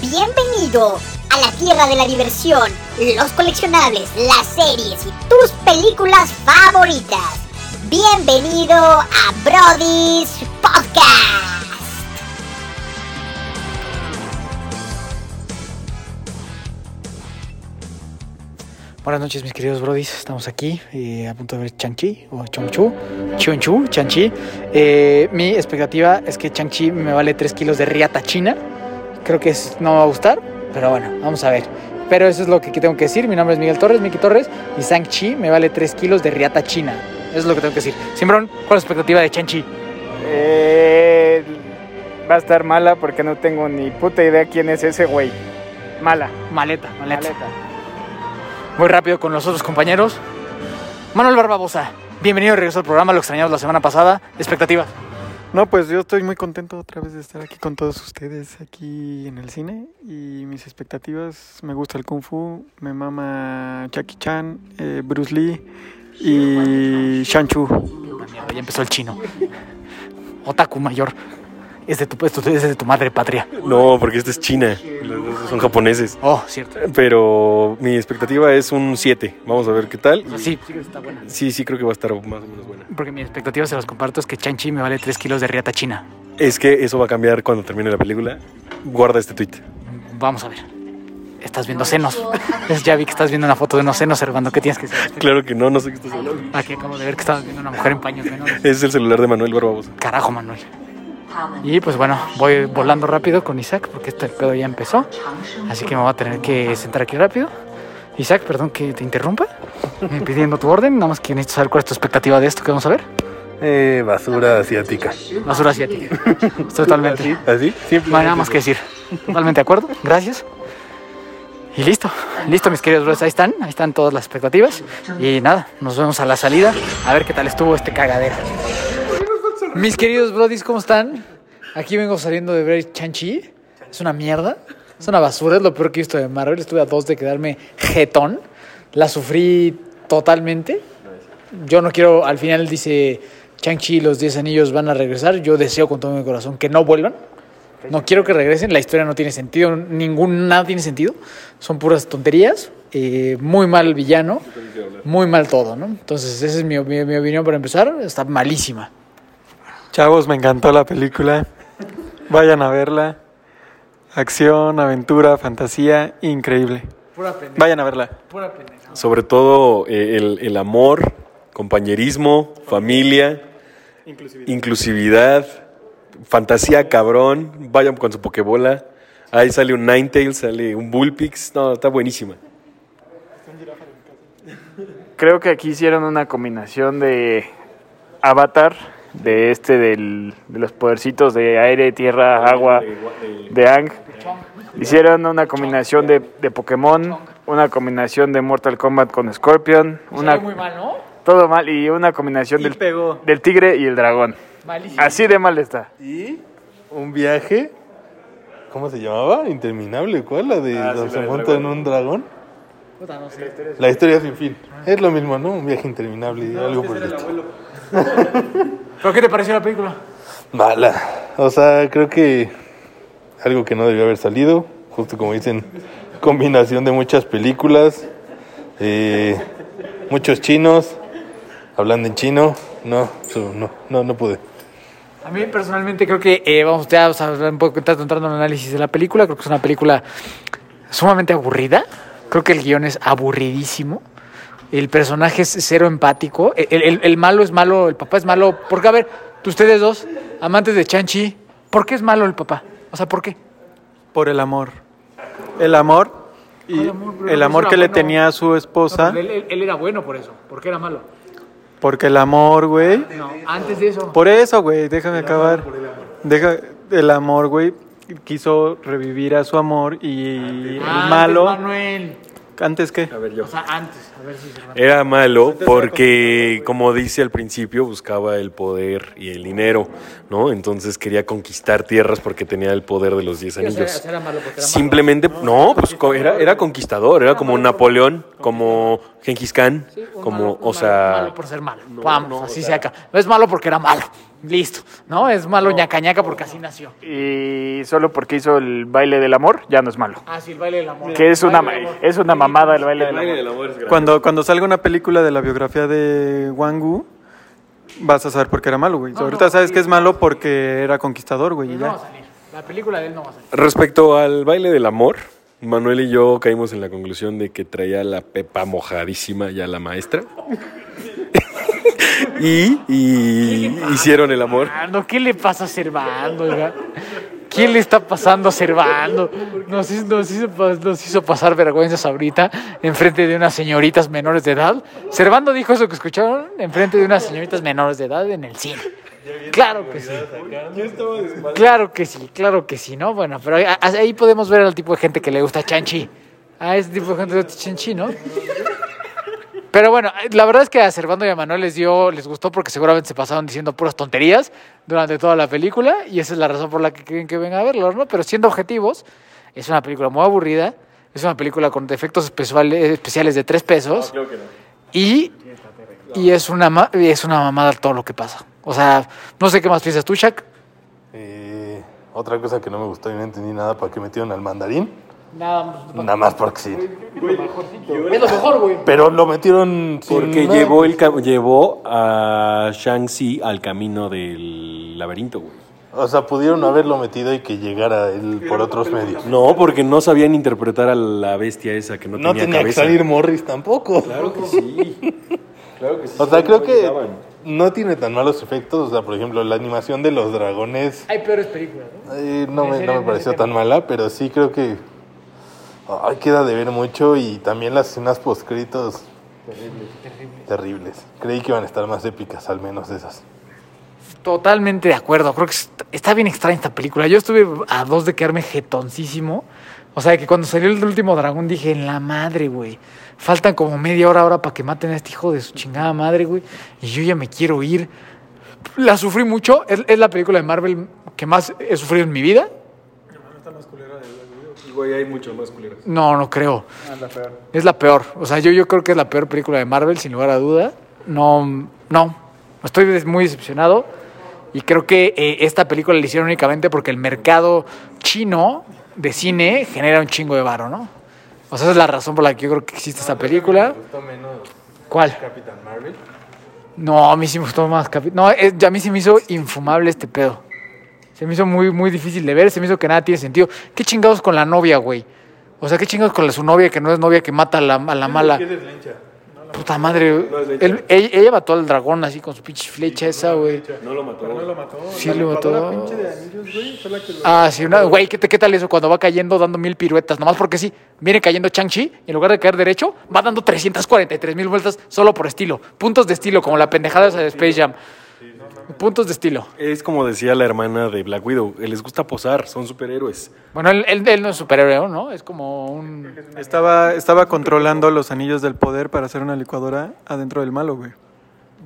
Bienvenido a la tierra de la diversión, los coleccionables, las series y tus películas favoritas. Bienvenido a Brody's Podcast. Buenas noches, mis queridos brodis. Estamos aquí eh, a punto de ver Chang-Chi o Chong-Chu. Chun-Chu, Chang-Chi. Eh, mi expectativa es que Chang-Chi me vale 3 kilos de riata china. Creo que es- no me va a gustar, pero bueno, vamos a ver. Pero eso es lo que tengo que decir. Mi nombre es Miguel Torres, Miki Torres. Y Shang-Chi me vale 3 kilos de riata china. Eso es lo que tengo que decir. Simbrón, ¿cuál es la expectativa de Chang-Chi? Eh, va a estar mala porque no tengo ni puta idea quién es ese güey. Mala. Maleta, maleta. Maleta. Muy rápido con los otros compañeros. Manuel Barbabosa, bienvenido de regreso al programa. Lo extrañamos la semana pasada. Expectativas. No, pues yo estoy muy contento otra vez de estar aquí con todos ustedes aquí en el cine y mis expectativas, me gusta el kung fu, me mama Jackie Chan, eh, Bruce Lee y Shan-Chu. Ya empezó el chino. Otaku mayor. Es de tu, es de tu madre patria. No, porque esta es China. Son japoneses. Oh, cierto. Pero mi expectativa es un 7. Vamos a ver qué tal. Sí, sí que está buena. Sí, sí, creo que va a estar más o menos buena. Porque mi expectativa, se los comparto, es que Chanchi me vale 3 kilos de riata china. Es que eso va a cambiar cuando termine la película. Guarda este tweet. Vamos a ver. Estás viendo senos. Ya vi que estás viendo una foto de unos senos, Servando. ¿Qué tienes que decir? Claro que no, no sé qué estás hablando. Aquí acabo de ver que estabas viendo una mujer en paños menores. Es el celular de Manuel Barbabosa. Carajo, Manuel. Y pues bueno, voy volando rápido con Isaac porque este pedo ya empezó. Así que me voy a tener que sentar aquí rápido. Isaac, perdón que te interrumpa. eh, Pidiendo tu orden. Nada más que necesito saber cuál es tu expectativa de esto que vamos a ver. Eh, basura asiática. Basura asiática. Totalmente. ¿Así? Siempre. No hay nada más que decir. Totalmente de acuerdo. Gracias. Y listo. Listo, mis queridos bros. Ahí están. Ahí están todas las expectativas. Y nada, nos vemos a la salida. A ver qué tal estuvo este cagadero. Mis queridos brodis, ¿cómo están? Aquí vengo saliendo de ver Chanchi. Es una mierda. Es una basura. Es lo peor que he visto de Marvel. Estuve a dos de quedarme jetón. La sufrí totalmente. Yo no quiero, al final dice Chang-Chi y los 10 anillos van a regresar. Yo deseo con todo mi corazón que no vuelvan. No quiero que regresen. La historia no tiene sentido. Ningún, nada tiene sentido. Son puras tonterías. Eh, muy mal villano. Muy mal todo, ¿no? Entonces, esa es mi opinión para empezar. Está malísima. Chavos, me encantó la película, vayan a verla, acción, aventura, fantasía, increíble. Pura. Vayan a verla. Pura pendeja. Sobre todo eh, el, el amor, compañerismo, familia, inclusividad, fantasía cabrón. Vayan con su pokebola. Ahí sale un Ninetales, sale un Bullpix. No, está buenísima. Creo que aquí hicieron una combinación de Avatar, de este del, de los podercitos de aire, tierra, agua, de Ang. Hicieron una combinación de, de Pokémon, una combinación de Mortal Kombat con Scorpion, una, muy mal, ¿no? todo mal, y una combinación del, pegó. del tigre y el dragón. Malísimo. Así de mal está. Y un viaje. ¿Cómo se llamaba? Interminable. ¿Cuál? La de Ah, sí, se monta en un dragón. Puta, no sé. La historia sin fin. Es lo mismo, ¿no? Un viaje interminable y algo por el estilo. ¿Pero qué te pareció la película? Mala. O sea, creo que algo que no debió haber salido. Justo como dicen, combinación de muchas películas. eh, muchos chinos. Hablando en chino. No, no, no, no pude. A mí personalmente creo que eh, vamos ya vamos a hablar un poco entrando en el análisis de la película. Creo que es una película sumamente aburrida. Creo que el guion es aburridísimo. El personaje es cero empático. El, el- el malo es malo, el papá es malo. Porque, a ver, ustedes dos, amantes de Chanchi, ¿por qué es malo el papá? O sea, ¿por qué? Por el amor. El amor y ¿Cuál amor? Pero el amor que le tenía a su esposa. él, él- él era bueno por eso. ¿Por qué era malo? Porque el amor, güey. No, antes de eso. Por eso, güey, déjame acabar. Deja el amor, güey. Quiso revivir a su amor y el Antes, malo. Manuel. ¿Antes qué? A ver, yo. O sea, antes. A ver si se Era malo porque, como dice al principio, buscaba el poder y el dinero, ¿no? Entonces quería conquistar tierras porque tenía el poder de los 10 anillos. era malo porque era malo. Simplemente, no, pues era, era conquistador, era como Napoleón, como Genghis Khan, Un como, malo- o sea, malo por ser malo. No, Vamos, no, o así sea- se acá. No es malo porque era malo. Listo. ¿No? Es malo ñaca ñaca porque así nació. Y solo porque hizo el baile del amor, ya no es malo. Ah, sí, el baile del amor. Que es una, es una mamada el baile del amor. Cuando, cuando salga una película de la biografía de Wangu, vas a saber por qué era malo, güey. No, Ahorita no, sabes sí. que es malo porque era conquistador, güey. y No va a salir. La película de él no va a salir. Respecto al baile del amor, Manuel y yo caímos en la conclusión de que traía la pepa mojadísima ya la maestra. Y, y hicieron el amor. Servando, ¿qué le pasa a Servando? ¿Qué le está pasando a Servando? Nos hizo, nos, hizo, nos pasar vergüenzas ahorita enfrente de unas señoritas menores de edad. Servando dijo eso que escucharon enfrente de unas señoritas menores de edad en el cine. Claro que sí. Claro que sí, claro que sí, ¿no? Bueno, pero ahí, ahí podemos ver al tipo de gente que le gusta Chanchi. A ese tipo de gente le gusta Chanchi, ¿no? Pero bueno, la verdad es que a Servando y a Manuel les dio, les gustó porque seguramente se pasaron diciendo puras tonterías durante toda la película y esa es la razón por la que quieren que venga a verlo, ¿no? Pero siendo objetivos, es una película muy aburrida, es una película con efectos especiales, especiales de tres pesos y, y es una es una mamada todo lo que pasa. O sea, no sé qué más piensas tú, Shaq. Eh, otra cosa que no me gustó y no entendí nada, ¿para qué metieron al mandarín? Nada, Nada más porque sí. es lo mejor, güey. Pero lo metieron sin Porque nada. llevó, el, llevó a Shang-Chi al camino del laberinto, güey. O sea, pudieron haberlo metido y que llegara él por otros medios. No, porque no sabían interpretar a la bestia esa que no, No tenía, tenía que cabeza. salir Morris tampoco. Claro que sí. Claro que sí. O sea, creo que no tiene tan malos efectos. O sea, por ejemplo, la animación de los dragones Hay peores películas, ¿no? eh, no, me, no me pareció tan mala, pero sí creo que ay, queda de ver mucho y también las escenas postcritos terribles. Creí que iban a estar más épicas, al menos esas. Totalmente de acuerdo. Creo que est- está bien extraña esta película. Yo estuve a dos de quedarme jetoncísimo. O sea, que cuando salió el último dragón dije, en la madre, güey. Faltan como media hora ahora para que maten a este hijo de su chingada madre, güey. Y yo ya me quiero ir. La sufrí mucho. Es, es la película de Marvel que más he sufrido en mi vida. Güey, hay mucho más culeras. No, no creo. Es la peor. O sea, yo, yo creo que es la peor película de Marvel, sin lugar a duda. No, no. Estoy muy decepcionado. Y creo que eh, esta película la hicieron únicamente porque el mercado chino de cine genera un chingo de varo, ¿no? O sea, esa es la razón por la que yo creo que existe esta película. ¿Cuál? Capitán Marvel. No, a mí sí me gustó más. Capi- No, es- a mí sí me hizo infumable este pedo. Se me hizo muy, muy difícil de ver. Se me hizo que nada tiene sentido. ¿Qué chingados con la novia, güey? O sea, ¿qué chingados con la, su novia que no es novia que mata a la, a la mala? Puta madre. Él- ella, ella mató al dragón así con su pinche flecha esa, güey. No lo mató. Sí, lo mató. Ah, sí, una, güey, ¿qué, ¿qué tal eso cuando va cayendo dando mil piruetas? Nomás porque sí, viene cayendo Chang-Chi y en lugar de caer derecho, va dando 343 mil vueltas solo por estilo. Puntos de estilo, como la pendejada esa de Space Jam. Puntos de estilo. Es como decía la hermana de Black Widow, les gusta posar, son superhéroes. Bueno, él, él- él no es superhéroe, ¿no? Es como un... Estaba, estaba controlando los anillos del poder para hacer una licuadora adentro del malo, güey.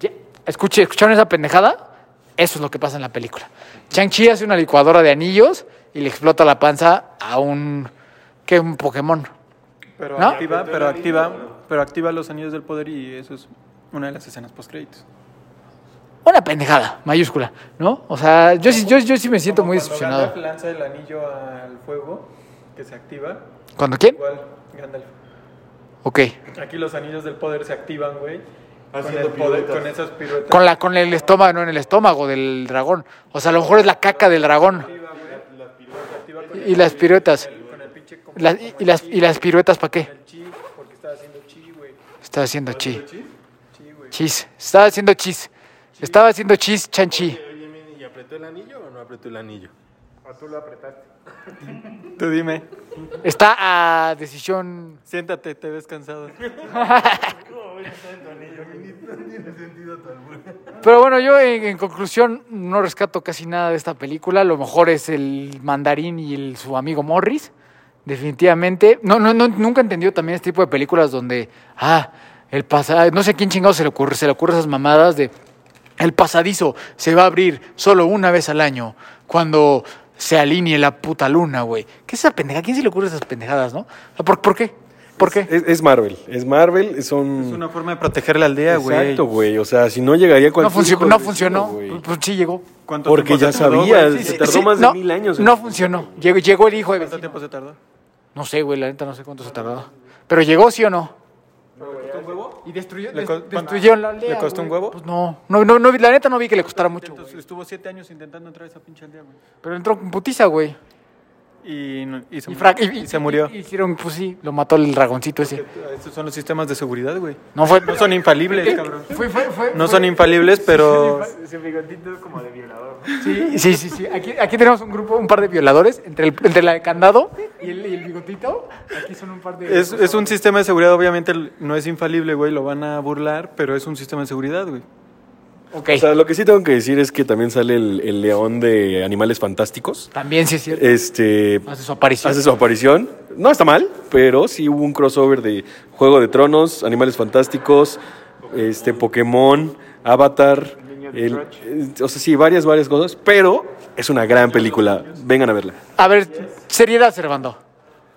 Ya, Escuche, ¿Escucharon esa pendejada? Eso es lo que pasa en la película. Chang-Chi hace una licuadora de anillos y le explota la panza a un... ¿Qué? Un Pokémon. Pero ¿No? activa, pero activa, pero activa los anillos del poder y eso es una de las escenas post créditos. Una pendejada, mayúscula, ¿no? O sea, yo, sí- yo, yo sí me siento muy decepcionado. lanza el anillo al fuego que se activa, ¿Cuándo quién? igual Gandalf. Ok. Aquí los anillos del poder se activan, güey. Con, el poder, con esas piruetas. Con, la, con el estómago, no en el estómago del dragón. O sea, a lo mejor es la caca del dragón. Y las piruetas. Y, y las, ¿Y las piruetas para qué? estaba haciendo chi, güey. Haciendo chi. Chis. Estaba haciendo chis. Estaba haciendo chis, chanchi. ¿Y apretó el anillo o no apretó el anillo? Tú dime. Está a decisión. Siéntate, te ves cansado. Pero bueno, yo en, en conclusión no rescato casi nada de esta película. Lo mejor es el mandarín y el, su amigo Morris. Definitivamente. No, no, no, nunca he entendido también este tipo de películas donde, ah, el pasado, no sé a quién chingado se le ocurre, se le ocurre esas mamadas de el pasadizo se va a abrir solo una vez al año cuando se alinee la puta luna, güey. ¿Qué es esa pendeja? ¿A quién se le ocurre esas pendejadas, no? ¿Por, por qué? ¿Por qué? Es, es Marvel, es Marvel, son... Es una forma de proteger la aldea, güey. Exacto, güey. O sea, si no llegaría No, cualquier funcionó, hijo de no funcionó. Pues sí llegó. ¿Cuánto Porque tiempo ya se tardó, sabía, güey? se Sí, tardó sí. más no, de mil años. No funcionó. Llegó, llegó el hijo de ¿Cuánto vecino. tiempo se tardó? No sé, güey, la neta no sé cuánto se tardó. Pero llegó, ¿sí o no? Y destruyó, ¿Le la aldea. ¿Le costó un güey. huevo? Pues no. No, no, no, la neta no vi que le costara mucho. estuvo siete años intentando entrar a esa pinche aldea, güey. Pero entró con putiza, güey. Y, no- y se, Y, y- Y se murió. y- hicieron, pues sí, lo mató el dragoncito ese. Estos son los sistemas de seguridad, güey. No fue. No son infalibles, cabrón. Fue, fue, fue, No fue- son infalibles, pero... Ese bigotito es como de violador. Sí, sí, sí, sí. Aquí, aquí tenemos un grupo, un par de violadores, entre, el, entre la de candado y el, y el bigotito. Aquí son un par de... Es, es un sistema de seguridad, obviamente no es infalible, güey, lo van a burlar, pero es un sistema de seguridad, güey. O sea, lo que sí tengo que decir es que también sale el, el león de Animales Fantásticos. también sí es cierto. Este Hace su aparición. hace su aparición. No está mal, pero sí hubo un crossover de Juego de Tronos, Animales Fantásticos, este Pokémon, Avatar, el- eh, o sea, sí, varias, varias cosas, pero es una gran película. Vengan a verla. A ver, seriedad, Servando.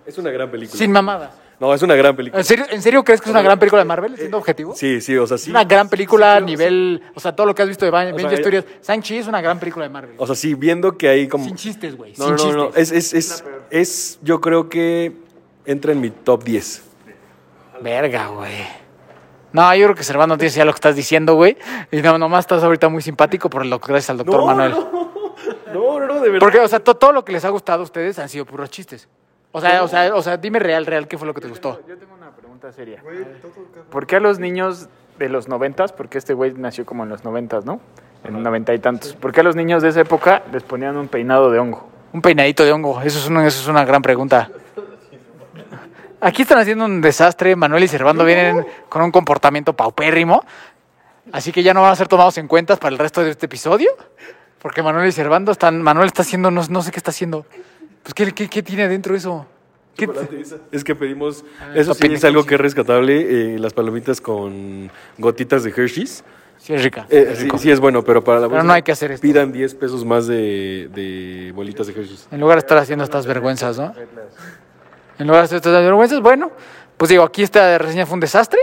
Es una gran película. Sin mamadas. No, es una gran película. ¿En serio, ¿En serio crees que es una gran película de Marvel? Siendo objetivo. Sí, sí, o sea, Es sí. una gran película a nivel. O sea, todo lo que has visto de Avengers sea, Studios. Shang-Chi es una gran película de Marvel. O sea, sí, viendo que hay como... Sin chistes, güey. No, sin no, no, chistes. es, es, es, es, yo creo que entra en mi top 10. Verga, güey. No, yo creo que Servando tienes ya lo que estás diciendo, güey. Y no, nomás estás ahorita muy simpático por lo que gracias al doctor Manuel. No, no, no, de verdad. Porque, o sea, to- todo lo que les ha gustado a ustedes han sido puros chistes. O sea, o sea, o sea, dime real, real, ¿qué fue lo que te gustó? Yo tengo una pregunta seria. ¿Por qué a los niños de los noventas, porque este güey nació como en los noventas, ¿no? En noventa y tantos. ¿Por qué a los niños de esa época les ponían un peinado de hongo? Un peinadito de hongo, eso es una, eso es una gran pregunta. Aquí están haciendo un desastre, Manuel y Servando vienen con un comportamiento paupérrimo, así que ya no van a ser tomados en cuenta para el resto de este episodio, porque Manuel y Servando están, Manuel está haciendo, no, no sé qué está haciendo. Pues, ¿qué, qué, qué tiene adentro eso? ¿Qué- Es que pedimos, eso sí papitas es algo que es rescatable, eh, las palomitas con gotitas de Hershey's. Sí, es rica. Eh, sí, sí es bueno, pero para la Pero próxima no hay que hacer esto. Pidan 10 pesos más de, de bolitas de Hershey's. En lugar de estar haciendo estas vergüenzas, ¿no? En lugar de hacer estas vergüenzas, bueno, pues digo, aquí esta reseña fue un desastre.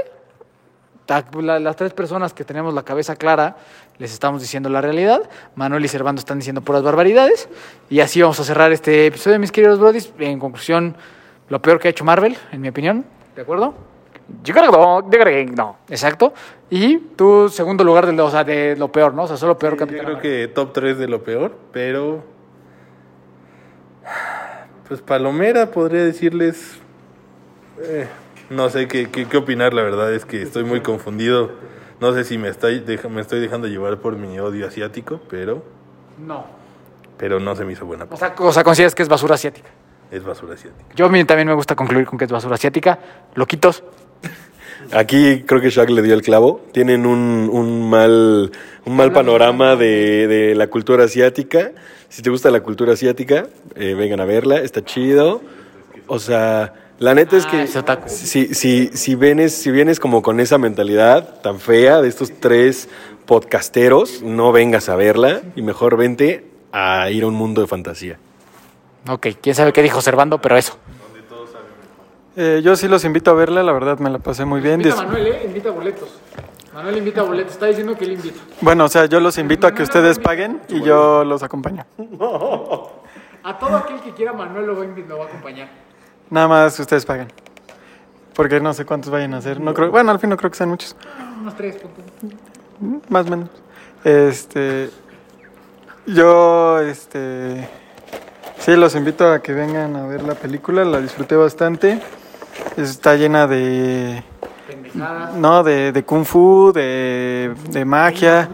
Las tres personas que tenemos la cabeza clara les estamos diciendo la realidad. Manuel y Servando están diciendo puras barbaridades. Y así vamos a cerrar este episodio, mis queridos brodis. En conclusión, lo peor que ha hecho Marvel, en mi opinión. ¿De acuerdo? Yo creo que no, yo creo que no. Exacto. Y tu segundo lugar de lo, o sea, de lo peor, ¿no? O sea, solo peor Yo Capitán creo que top 3 de lo peor, pero. Pues Palomera podría decirles. eh, no sé qué, qué, qué opinar, la verdad es que estoy muy confundido. No sé si me, estoy deja- me estoy dejando llevar por mi odio asiático, pero, No. pero no se me hizo buena. O sea, o sea, consideras que es basura asiática. Es basura asiática. Yo a mí también me gusta concluir con que es basura asiática. Loquitos. Aquí creo que Shaq le dio el clavo. Tienen un, un mal, un mal panorama de, de la cultura asiática. Si te gusta la cultura asiática, eh, vengan a verla, está chido. O sea, la neta es Ah, que ese otaku. si, si, si, vienes, si vienes como con esa mentalidad tan fea de estos tres podcasteros, no vengas a verla y mejor vente a ir a un mundo de fantasía. Ok, quién sabe qué dijo Servando, pero eso. Eh, yo sí los invito a verla, la verdad me la pasé muy bien. Dis- Manuel, ¿eh? Invita boletos. Manuel invita boletos. Está diciendo que él invita. Bueno, o sea, yo los invito a que ustedes paguen y yo los acompaño. A todo aquel que quiera, Manuel lo va, a invi- lo va a acompañar. Nada más ustedes paguen. Porque no sé cuántos vayan a hacer. No creo, bueno, al fin no creo que sean muchos. Unos tres puntos. Más o menos. Este. Yo, este. Sí, los invito a que vengan a ver la película. La disfruté bastante. Está llena de. No, de, de kung fu, de, de magia.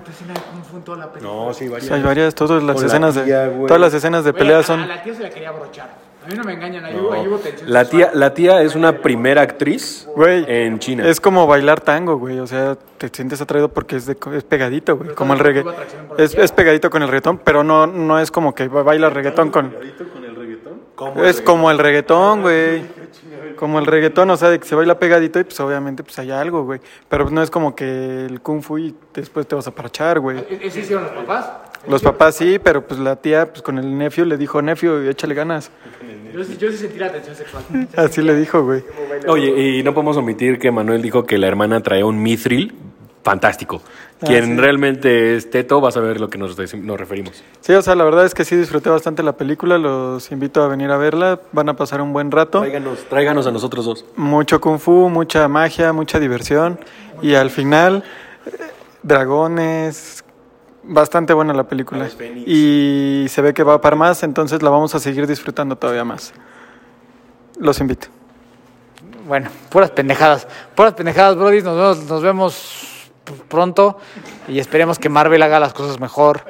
No, sí, O sea, hay varias, todas las Con la escenas tía, de. Todas las escenas de pelea son. A la tía se la quería abrochar. A mí no me engañan, ahí, hubo- ahí hubo tensión La sexual. tía, la tía es una primera actriz Güey, en China. Es como bailar tango, güey. O sea, te sientes atraído porque es, de, es pegadito, güey. Como el reggae. tuvo atracción por la Es, es pegadito con el reggaetón, pero no, no es como que baila reggaetón con. Es como el reggaetón, güey. Como el reggaetón, o sea, de que se baila pegadito y pues obviamente pues hay algo, güey. Pero no es como que el kung fu y después te vas a parachar, güey. ¿E- ¿Eso hicieron los papás? Los papás sí, pero pues la tía pues con el nephew le dijo, nephew, échale ganas. Yo, sí- yo sí sentí la tensión sexual. Así le dijo, güey. Oye, y no podemos omitir que Manuel dijo que la hermana traía un mithril fantástico. Ah, Quien sí. realmente es teto va a saber lo que nos, nos referimos. Sí, o sea, la verdad es que sí disfruté bastante la película, los invito a venir a verla, van a pasar un buen rato. Tráiganos, tráiganos a nosotros dos. Mucho kung fu, mucha magia, mucha diversión y al final eh, dragones, bastante buena la película. Y se ve que va para más, entonces la vamos a seguir disfrutando todavía más. Los invito. Bueno, puras pendejadas. Puras pendejadas, Brody. Nos vemos, nos vemos pronto y esperemos que Marvel haga las cosas mejor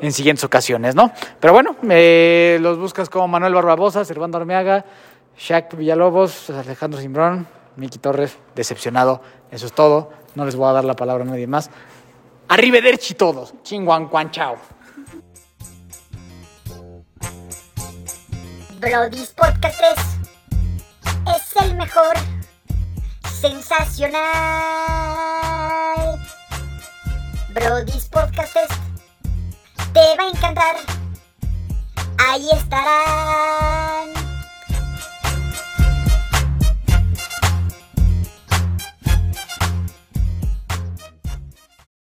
en siguientes ocasiones, ¿no? Pero bueno, eh, los buscas como Manuel Barbabosa, Servando Armeaga, Shaq Villalobos, Alejandro Simbrón, Miki Torres, decepcionado. Eso es todo. No les voy a dar la palabra a nadie más. Arrivederci todos. Chinguan, cuan, chao. Brody's Podcast 3 es el mejor. Sensacional. Brody's Podcast 3 te va a encantar. Ahí estará.